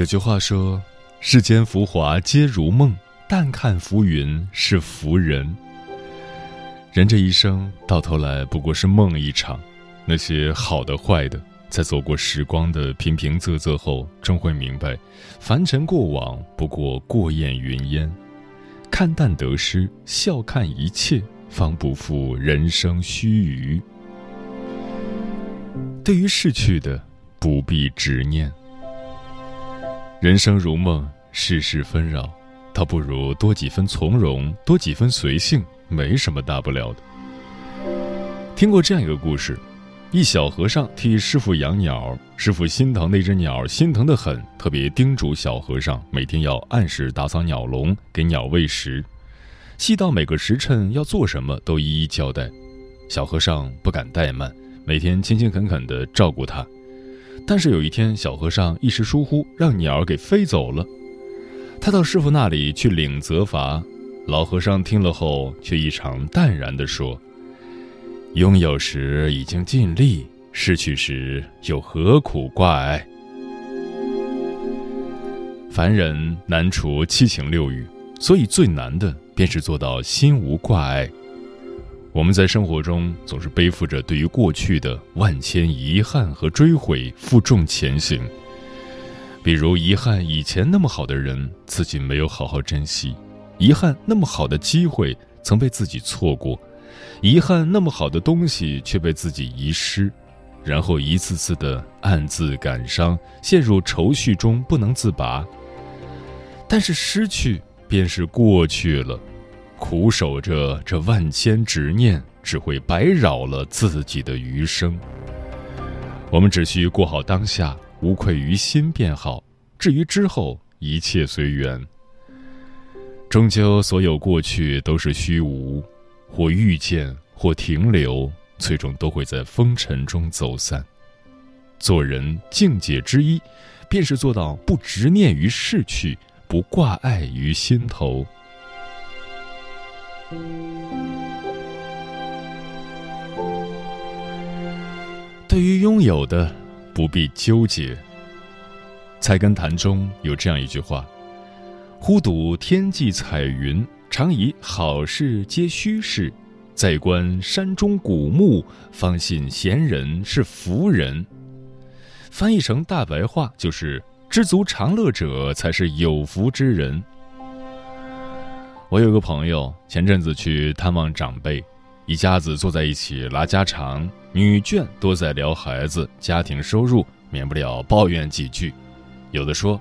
有句话说：“世间浮华皆如梦，但看浮云是浮人。”人这一生到头来不过是梦一场，那些好的坏的，在走过时光的平平仄仄后，终会明白，凡尘过往不过过眼云烟。看淡得失，笑看一切，方不负人生须臾。对于逝去的，不必执念。人生如梦，世事纷扰，倒不如多几分从容，多几分随性，没什么大不了的。听过这样一个故事：一小和尚替师傅养鸟，师傅心疼那只鸟，心疼的很，特别叮嘱小和尚每天要按时打扫鸟笼，给鸟喂食，细到每个时辰要做什么都一一交代。小和尚不敢怠慢，每天勤勤恳恳地照顾它。但是有一天，小和尚一时疏忽，让鸟儿给飞走了。他到师傅那里去领责罚，老和尚听了后却异常淡然地说：“拥有时已经尽力，失去时又何苦挂碍？凡人难除七情六欲，所以最难的便是做到心无挂碍。”我们在生活中总是背负着对于过去的万千遗憾和追悔，负重前行。比如遗憾以前那么好的人自己没有好好珍惜，遗憾那么好的机会曾被自己错过，遗憾那么好的东西却被自己遗失，然后一次次的暗自感伤，陷入愁绪中不能自拔。但是失去便是过去了。苦守着这万千执念，只会白扰了自己的余生。我们只需过好当下，无愧于心便好。至于之后，一切随缘。终究，所有过去都是虚无，或遇见，或停留，最终都会在风尘中走散。做人境界之一，便是做到不执念于逝去，不挂碍于心头。对于拥有的，不必纠结。《菜根谭》中有这样一句话：“忽睹天际彩云，常以好事皆虚事；再观山中古木，方信闲人是福人。”翻译成大白话就是：知足常乐者才是有福之人。我有个朋友，前阵子去探望长辈，一家子坐在一起拉家常，女眷多在聊孩子、家庭收入，免不了抱怨几句。有的说：“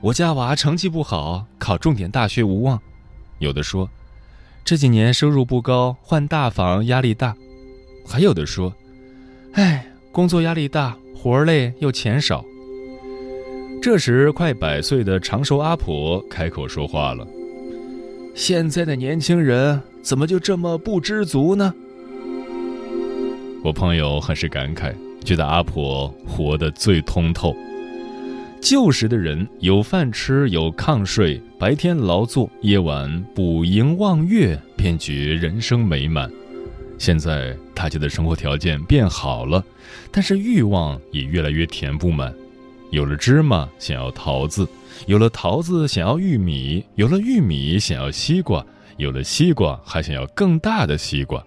我家娃成绩不好，考重点大学无望。”有的说：“这几年收入不高，换大房压力大。”还有的说：“哎，工作压力大，活累又钱少。”这时，快百岁的长寿阿婆开口说话了。现在的年轻人怎么就这么不知足呢？我朋友很是感慨，觉得阿婆活得最通透。旧时的人有饭吃，有炕睡，白天劳作，夜晚捕萤望月，便觉人生美满。现在大家的生活条件变好了，但是欲望也越来越填不满。有了芝麻，想要桃子。有了桃子，想要玉米；有了玉米，想要西瓜；有了西瓜，还想要更大的西瓜。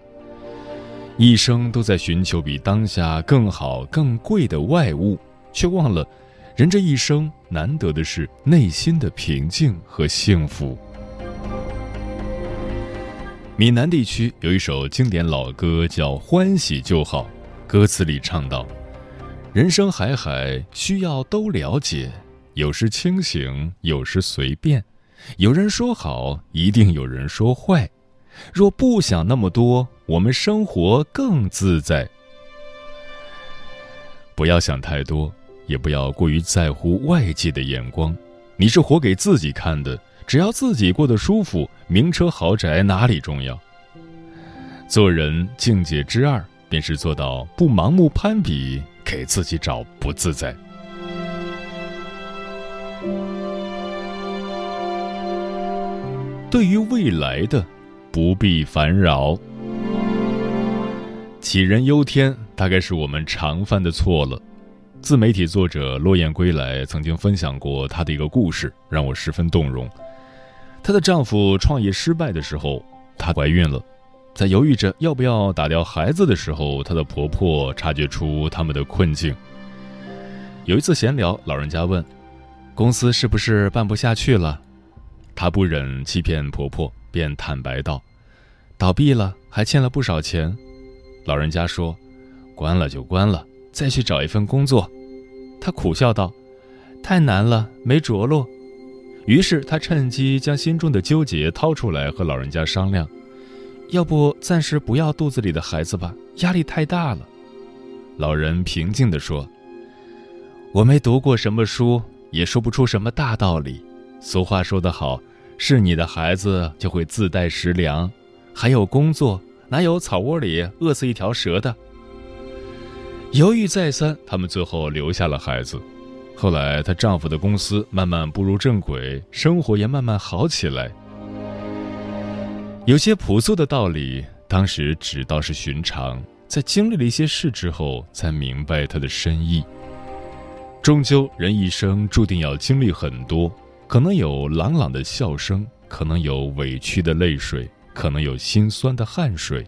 一生都在寻求比当下更好、更贵的外物，却忘了，人这一生难得的是内心的平静和幸福。闽南地区有一首经典老歌叫《欢喜就好》，歌词里唱道：“人生海海，需要都了解，有时清醒，有时随便。有人说好，一定有人说坏。若不想那么多，我们生活更自在。不要想太多，也不要过于在乎外界的眼光。你是活给自己看的。”只要自己过得舒服，名车豪宅哪里重要？做人境界之二，便是做到不盲目攀比，给自己找不自在。对于未来的，不必烦扰。杞人忧天，大概是我们常犯的错了。自媒体作者落雁归来曾经分享过他的一个故事，让我十分动容。她的丈夫创业失败的时候，她怀孕了，在犹豫着要不要打掉孩子的时候，她的婆婆察觉出他们的困境。有一次闲聊，老人家问：“公司是不是办不下去了？”她不忍欺骗婆婆，便坦白道：“倒闭了，还欠了不少钱。”老人家说：“关了就关了，再去找一份工作。”她苦笑道：“太难了，没着落。”于是他趁机将心中的纠结掏出来和老人家商量，要不暂时不要肚子里的孩子吧，压力太大了。老人平静地说：“我没读过什么书，也说不出什么大道理。俗话说得好，是你的孩子就会自带食粮，还有工作，哪有草窝里饿死一条蛇的？”犹豫再三，他们最后留下了孩子。后来，她丈夫的公司慢慢步入正轨，生活也慢慢好起来。有些朴素的道理，当时只道是寻常，在经历了一些事之后，才明白它的深意。终究，人一生注定要经历很多，可能有朗朗的笑声，可能有委屈的泪水，可能有心酸的汗水。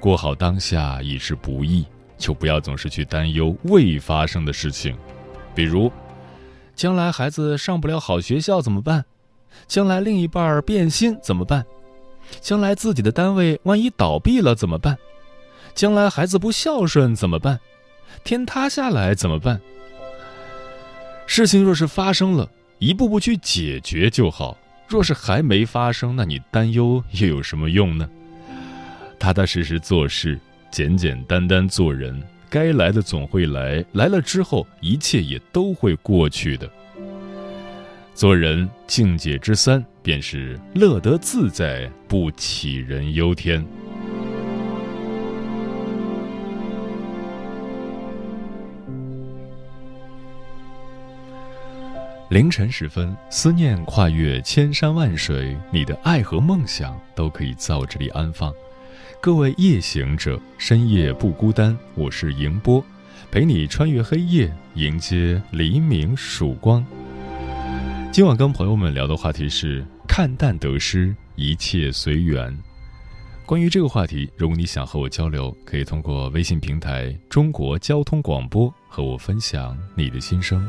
过好当下已是不易，就不要总是去担忧未发生的事情。比如，将来孩子上不了好学校怎么办？将来另一半变心怎么办？将来自己的单位万一倒闭了怎么办？将来孩子不孝顺怎么办？天塌下来怎么办？事情若是发生了，一步步去解决就好；若是还没发生，那你担忧又有什么用呢？踏踏实实做事，简简单单做人。该来的总会来，来了之后，一切也都会过去的。做人境界之三，便是乐得自在，不杞人忧天。凌晨时分，思念跨越千山万水，你的爱和梦想都可以在我这里安放。各位夜行者，深夜不孤单。我是迎波，陪你穿越黑夜，迎接黎明曙光。今晚跟朋友们聊的话题是看淡得失，一切随缘。关于这个话题，如果你想和我交流，可以通过微信平台“中国交通广播”和我分享你的心声。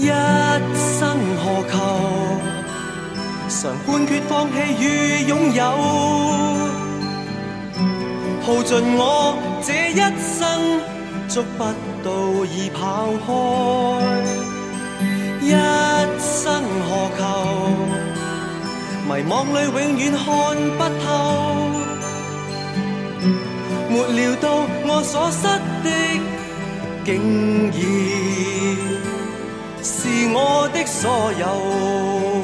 一生何求？常判决放弃与拥有，耗尽我这一生，捉不到已跑开。一生何求？迷惘里永远看不透。没料到我所失的，竟已是我的所有。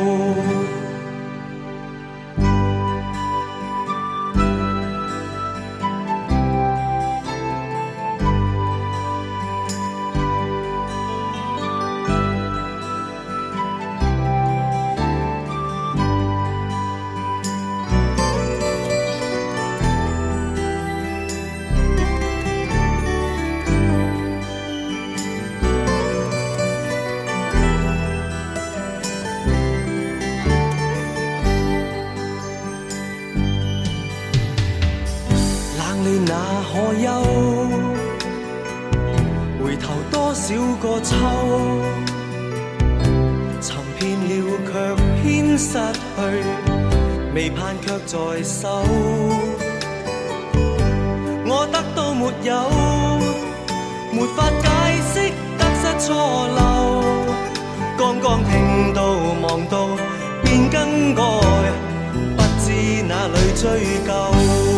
失去，未盼却在手。我得到没有，没法解释得失错漏。刚刚听到望到便更改，不知哪里追究。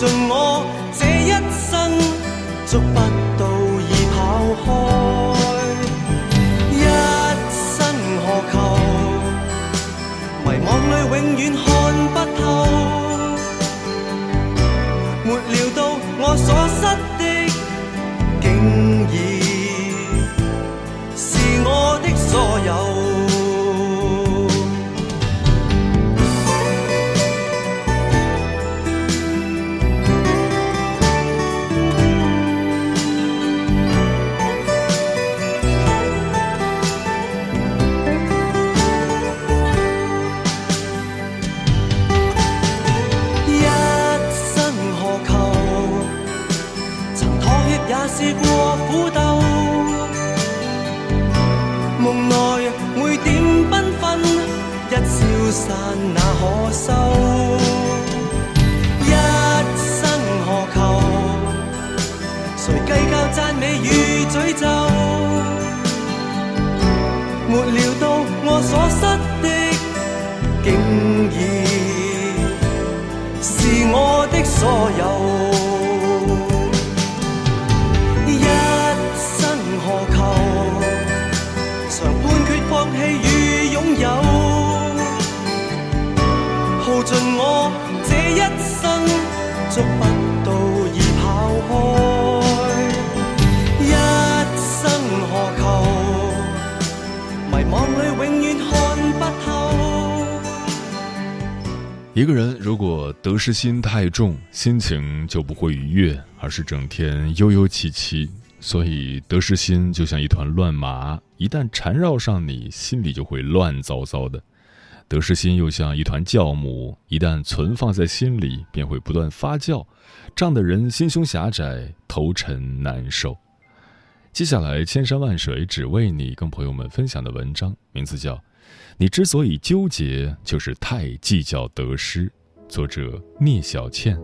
耗尽我我所失的，竟已是我的所有。一个人如果得失心太重，心情就不会愉悦，而是整天悠悠戚戚。所以得失心就像一团乱麻，一旦缠绕上你，心里就会乱糟糟的。得失心又像一团酵母，一旦存放在心里，便会不断发酵，胀得人心胸狭窄，头沉难受。接下来，千山万水只为你，跟朋友们分享的文章名字叫《你之所以纠结，就是太计较得失》，作者聂小倩。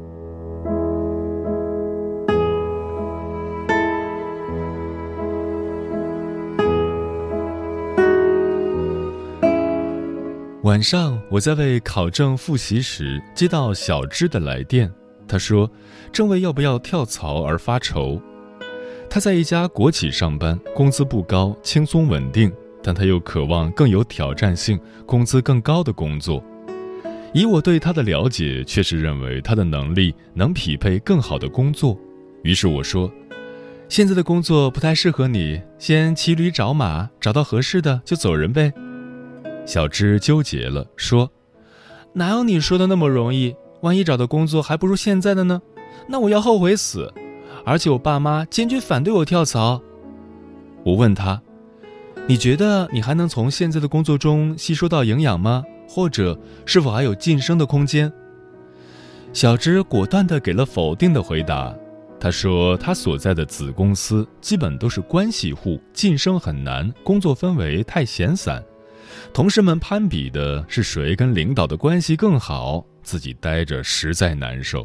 晚上，我在为考证复习时，接到小芝的来电。他说，正为要不要跳槽而发愁。他在一家国企上班，工资不高，轻松稳定，但他又渴望更有挑战性、工资更高的工作。以我对他的了解，确实认为他的能力能匹配更好的工作。于是我说，现在的工作不太适合你，先骑驴找马，找到合适的就走人呗。小芝纠结了，说：“哪有你说的那么容易？万一找到工作还不如现在的呢？那我要后悔死！而且我爸妈坚决反对我跳槽。”我问他：“你觉得你还能从现在的工作中吸收到营养吗？或者是否还有晋升的空间？”小芝果断地给了否定的回答。他说：“他所在的子公司基本都是关系户，晋升很难，工作氛围太闲散。”同事们攀比的是谁跟领导的关系更好，自己待着实在难受。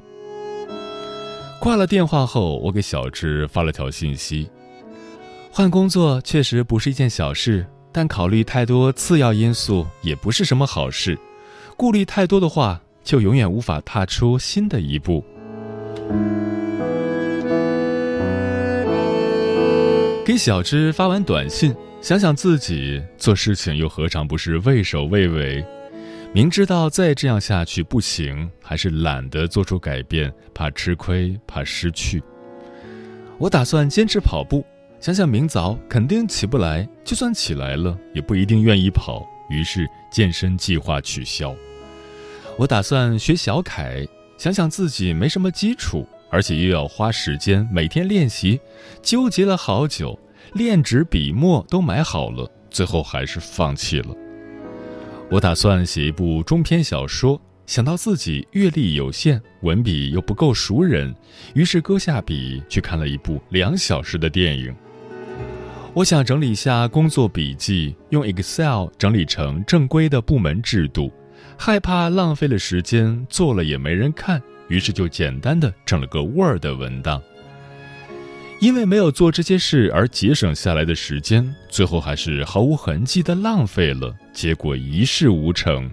挂了电话后，我给小智发了条信息：“换工作确实不是一件小事，但考虑太多次要因素也不是什么好事。顾虑太多的话，就永远无法踏出新的一步。给小芝发完短信，想想自己做事情又何尝不是畏首畏尾？明知道再这样下去不行，还是懒得做出改变，怕吃亏，怕失去。我打算坚持跑步，想想明早肯定起不来，就算起来了，也不一定愿意跑，于是健身计划取消。我打算学小楷，想想自己没什么基础，而且又要花时间每天练习，纠结了好久，练纸笔墨都买好了，最后还是放弃了。我打算写一部中篇小说，想到自己阅历有限，文笔又不够熟人，于是搁下笔去看了一部两小时的电影。我想整理一下工作笔记，用 Excel 整理成正规的部门制度，害怕浪费了时间，做了也没人看，于是就简单的整了个 Word 文档。因为没有做这些事而节省下来的时间，最后还是毫无痕迹的浪费了，结果一事无成。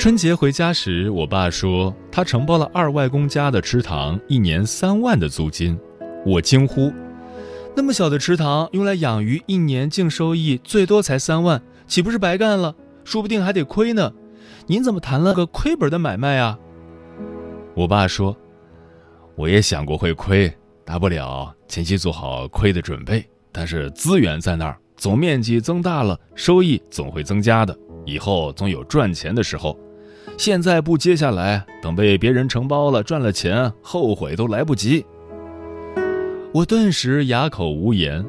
春节回家时，我爸说他承包了二外公家的池塘，一年三万的租金。我惊呼：“那么小的池塘用来养鱼，一年净收益最多才三万，岂不是白干了？说不定还得亏呢。您怎么谈了个亏本的买卖啊？”我爸说：“我也想过会亏，大不了前期做好亏的准备。但是资源在那儿，总面积增大了，收益总会增加的。以后总有赚钱的时候。现在不接下来，等被别人承包了，赚了钱，后悔都来不及。”我顿时哑口无言。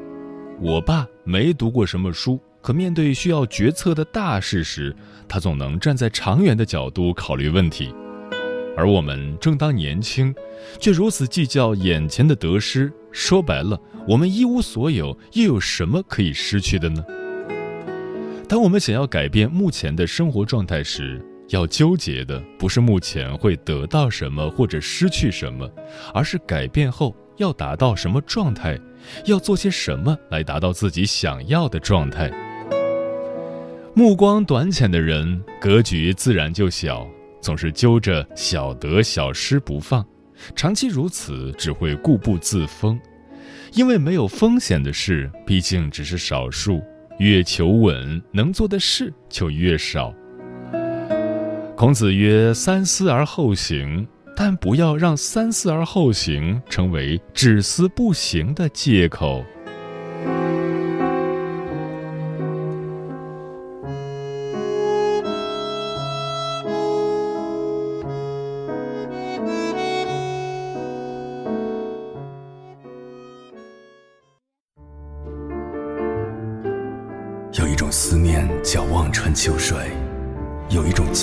我爸没读过什么书，可面对需要决策的大事时，他总能站在长远的角度考虑问题。而我们正当年轻，却如此计较眼前的得失。说白了，我们一无所有，又有什么可以失去的呢？当我们想要改变目前的生活状态时，要纠结的不是目前会得到什么或者失去什么，而是改变后要达到什么状态，要做些什么来达到自己想要的状态。目光短浅的人，格局自然就小。总是揪着小得小失不放，长期如此只会固步自封，因为没有风险的事毕竟只是少数，越求稳，能做的事就越少。孔子曰：“三思而后行”，但不要让“三思而后行”成为只思不行的借口。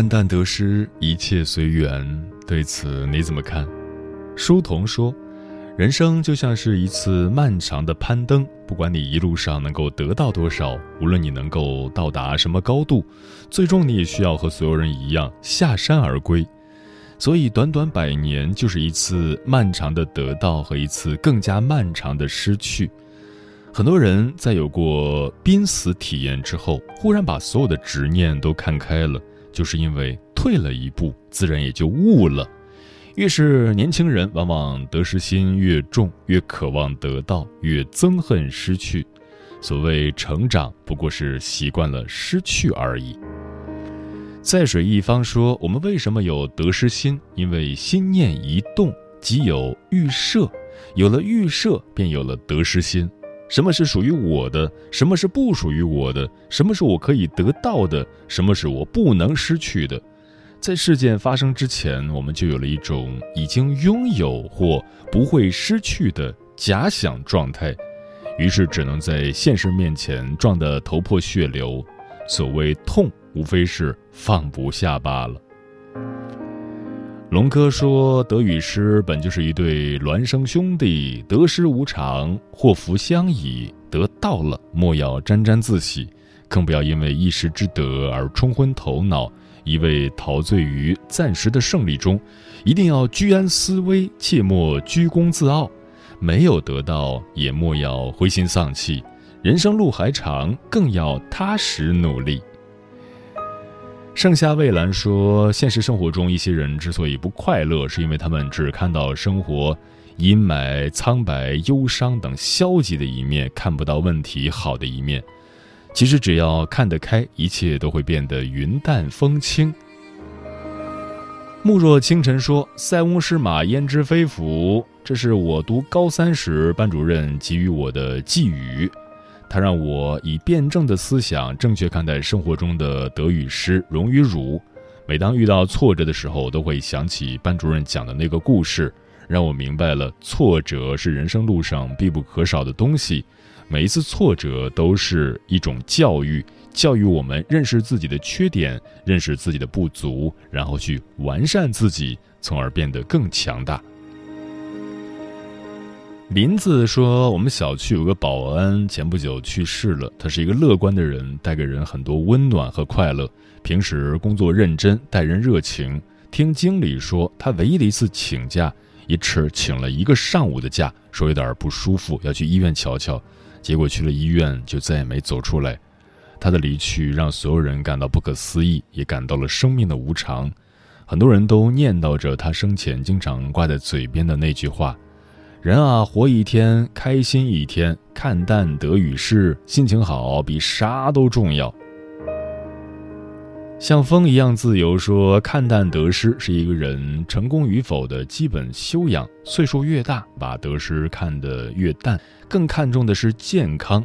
看淡得失，一切随缘。对此你怎么看？书童说：“人生就像是一次漫长的攀登，不管你一路上能够得到多少，无论你能够到达什么高度，最终你也需要和所有人一样下山而归。所以，短短百年就是一次漫长的得到和一次更加漫长的失去。很多人在有过濒死体验之后，忽然把所有的执念都看开了。”就是因为退了一步，自然也就悟了。越是年轻人，往往得失心越重，越渴望得到，越憎恨失去。所谓成长，不过是习惯了失去而已。在水一方说，我们为什么有得失心？因为心念一动，即有预设，有了预设，便有了得失心。什么是属于我的？什么是不属于我的？什么是我可以得到的？什么是我不能失去的？在事件发生之前，我们就有了一种已经拥有或不会失去的假想状态，于是只能在现实面前撞得头破血流。所谓痛，无非是放不下罢了。龙哥说：“得与失本就是一对孪生兄弟，得失无常，祸福相倚。得到了，莫要沾沾自喜，更不要因为一时之得而冲昏头脑，一味陶醉于暂时的胜利中。一定要居安思危，切莫居功自傲。没有得到，也莫要灰心丧气。人生路还长，更要踏实努力。”盛夏蔚蓝说：“现实生活中，一些人之所以不快乐，是因为他们只看到生活阴霾、苍白、忧伤等消极的一面，看不到问题好的一面。其实，只要看得开，一切都会变得云淡风轻。”慕若清晨说：“塞翁失马，焉知非福？这是我读高三时班主任给予我的寄语。”他让我以辩证的思想，正确看待生活中的得与失、荣与辱。每当遇到挫折的时候，都会想起班主任讲的那个故事，让我明白了挫折是人生路上必不可少的东西。每一次挫折都是一种教育，教育我们认识自己的缺点，认识自己的不足，然后去完善自己，从而变得更强大。林子说：“我们小区有个保安，前不久去世了。他是一个乐观的人，带给人很多温暖和快乐。平时工作认真，待人热情。听经理说，他唯一的一次请假，一吃请了一个上午的假，说有点不舒服，要去医院瞧瞧。结果去了医院，就再也没走出来。他的离去让所有人感到不可思议，也感到了生命的无常。很多人都念叨着他生前经常挂在嘴边的那句话。”人啊，活一天开心一天，看淡得与失，心情好比啥都重要。像风一样自由，说看淡得失是一个人成功与否的基本修养。岁数越大，把得失看得越淡，更看重的是健康。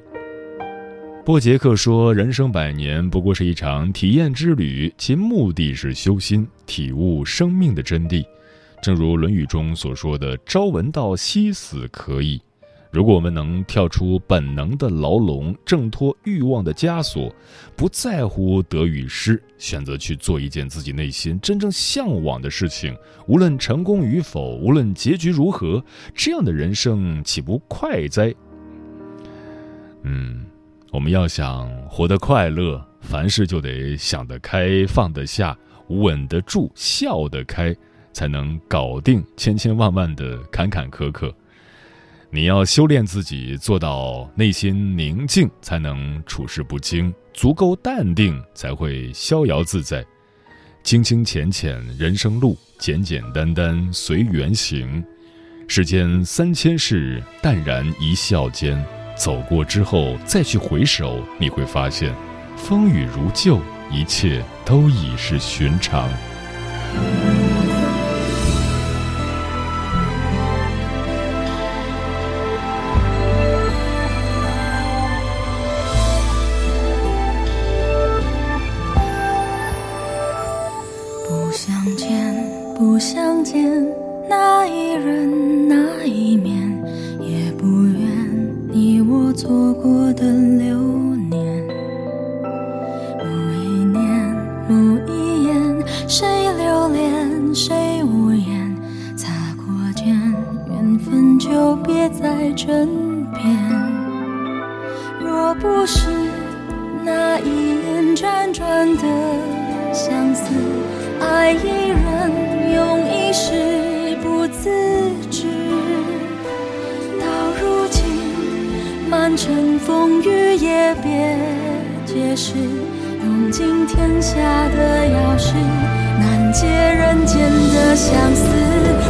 波杰克说：“人生百年不过是一场体验之旅，其目的是修心，体悟生命的真谛。”正如《论语》中所说的“朝闻道，夕死可矣”。如果我们能跳出本能的牢笼，挣脱欲望的枷锁，不在乎得与失，选择去做一件自己内心真正向往的事情，无论成功与否，无论结局如何，这样的人生岂不快哉？嗯，我们要想活得快乐，凡事就得想得开、放得下、稳得住、笑得开。才能搞定千千万万的坎坎坷坷。你要修炼自己，做到内心宁静，才能处事不惊；足够淡定，才会逍遥自在。清清浅浅人生路，简简单单随缘行。世间三千事，淡然一笑间。走过之后再去回首，你会发现，风雨如旧，一切都已是寻常。尘风雨也别解释，用尽天下的钥匙，难解人间的相思。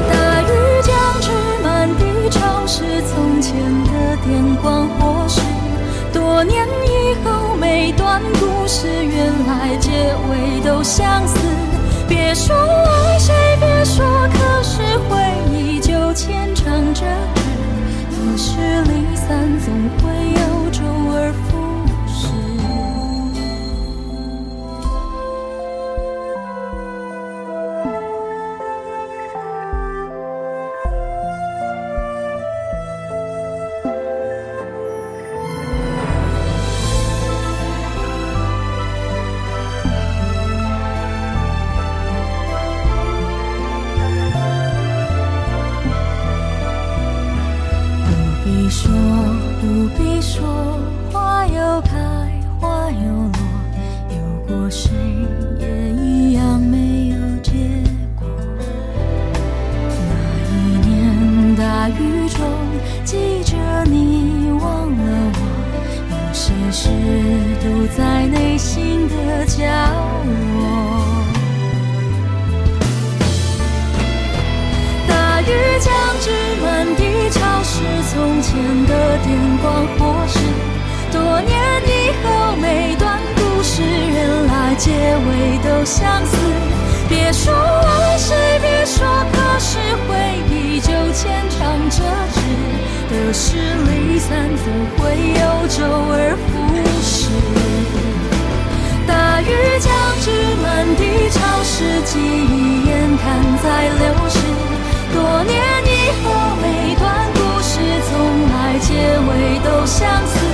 大雨将至，满地潮湿，从前的电光火石，多年以后每段故事，原来结尾都相似。别说爱谁，别说可是，回忆就牵肠着。聚离散总会有周而复的是离散，怎会有周而复始？大雨将至，满地潮湿，记忆眼看在流逝。多年以后，每段故事从来结尾都相似。